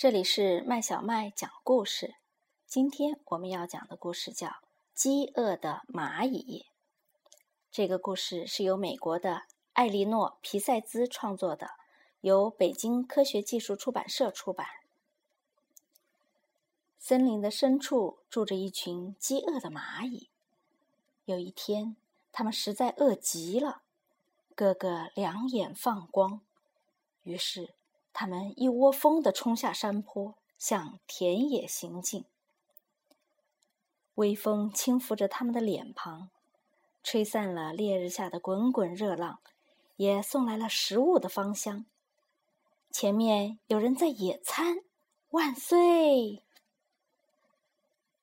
这里是麦小麦讲故事。今天我们要讲的故事叫《饥饿的蚂蚁》。这个故事是由美国的艾莉诺·皮塞兹创作的，由北京科学技术出版社出版。森林的深处住着一群饥饿的蚂蚁。有一天，它们实在饿极了，个个两眼放光。于是，他们一窝蜂地冲下山坡，向田野行进。微风轻拂着他们的脸庞，吹散了烈日下的滚滚热浪，也送来了食物的芳香。前面有人在野餐，万岁！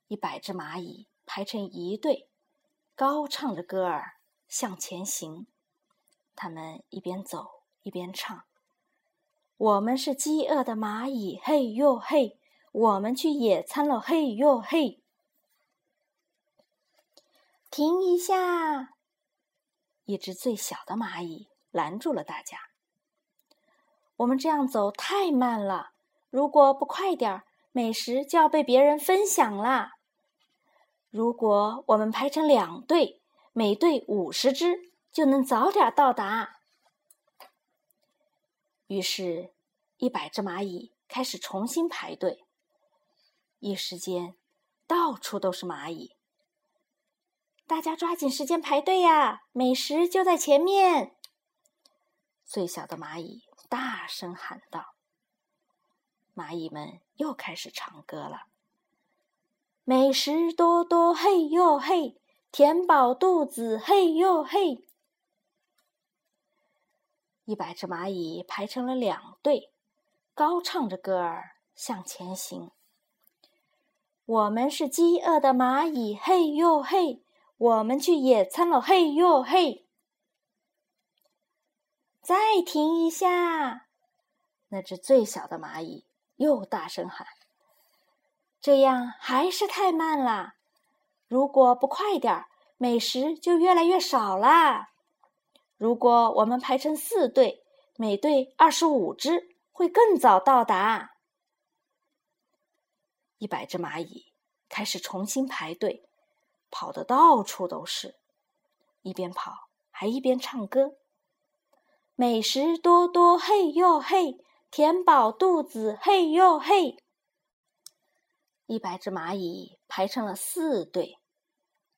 一百只蚂蚁排成一队，高唱着歌儿向前行。他们一边走一边唱：“我们是饥饿的蚂蚁，嘿哟嘿！我们去野餐了，嘿哟嘿！”停一下！一只最小的蚂蚁拦住了大家：“我们这样走太慢了，如果不快点儿，美食就要被别人分享啦。”如果我们排成两队，每队五十只，就能早点到达。于是，一百只蚂蚁开始重新排队。一时间，到处都是蚂蚁。大家抓紧时间排队呀！美食就在前面。最小的蚂蚁大声喊道：“蚂蚁们又开始唱歌了。”美食多多，嘿呦嘿，填饱肚子，嘿呦嘿。一百只蚂蚁排成了两队，高唱着歌儿向前行。我们是饥饿的蚂蚁，嘿呦嘿，我们去野餐了，嘿呦嘿。再停一下，那只最小的蚂蚁又大声喊。这样还是太慢了。如果不快点儿，美食就越来越少啦。如果我们排成四队，每队二十五只，会更早到达。一百只蚂蚁开始重新排队，跑得到处都是，一边跑还一边唱歌：“美食多多，嘿呦嘿，填饱肚子，嘿呦嘿。”一百只蚂蚁排成了四队，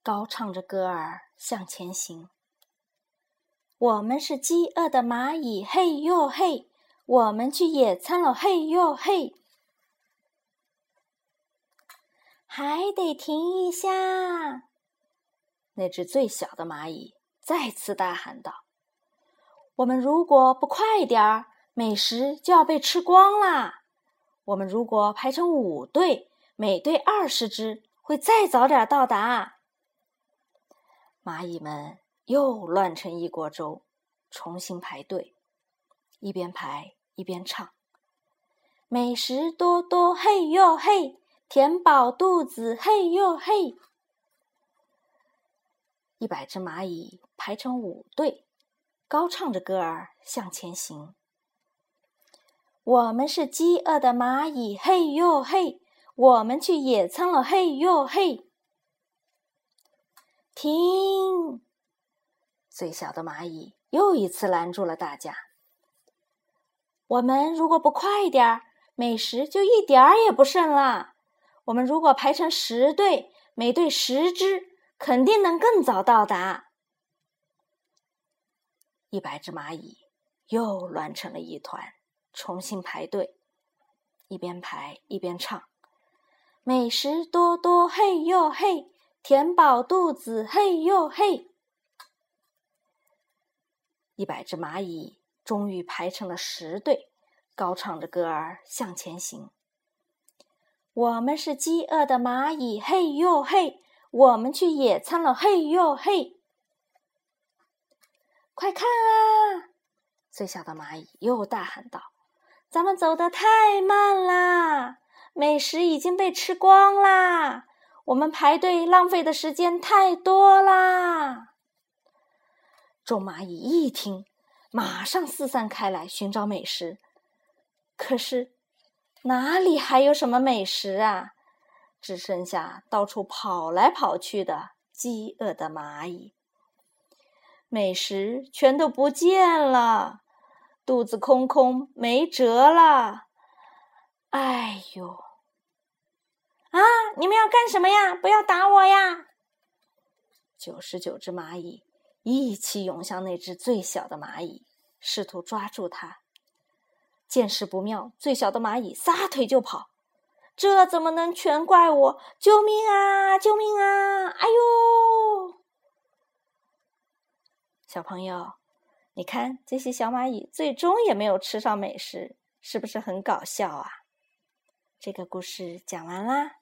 高唱着歌儿向前行。我们是饥饿的蚂蚁，嘿呦嘿！我们去野餐了，嘿呦嘿！还得停一下。那只最小的蚂蚁再次大喊道：“我们如果不快点儿，美食就要被吃光啦！我们如果排成五队。”每队二十只，会再早点到达。蚂蚁们又乱成一锅粥，重新排队，一边排一边唱：“美食多多，嘿呦嘿，填饱肚子，嘿呦嘿。”一百只蚂蚁排成五队，高唱着歌儿向前行。我们是饥饿的蚂蚁，嘿呦嘿。我们去野餐了，嘿呦嘿！停！最小的蚂蚁又一次拦住了大家。我们如果不快点儿，美食就一点儿也不剩了。我们如果排成十队，每队十只，肯定能更早到达。一百只蚂蚁又乱成了一团，重新排队，一边排一边唱。美食多多，嘿呦嘿，填饱肚子，嘿呦嘿。一百只蚂蚁终于排成了十队，高唱着歌儿向前行。我们是饥饿的蚂蚁，嘿呦嘿，我们去野餐了，嘿呦嘿。快看啊！最小的蚂蚁又大喊道：“咱们走得太慢啦！”美食已经被吃光啦！我们排队浪费的时间太多啦！众蚂蚁一听，马上四散开来寻找美食。可是，哪里还有什么美食啊？只剩下到处跑来跑去的饥饿的蚂蚁。美食全都不见了，肚子空空，没辙了。哎呦！啊，你们要干什么呀？不要打我呀！九十九只蚂蚁一起涌向那只最小的蚂蚁，试图抓住它。见势不妙，最小的蚂蚁撒腿就跑。这怎么能全怪我？救命啊！救命啊！哎呦！小朋友，你看这些小蚂蚁最终也没有吃上美食，是不是很搞笑啊？这个故事讲完啦。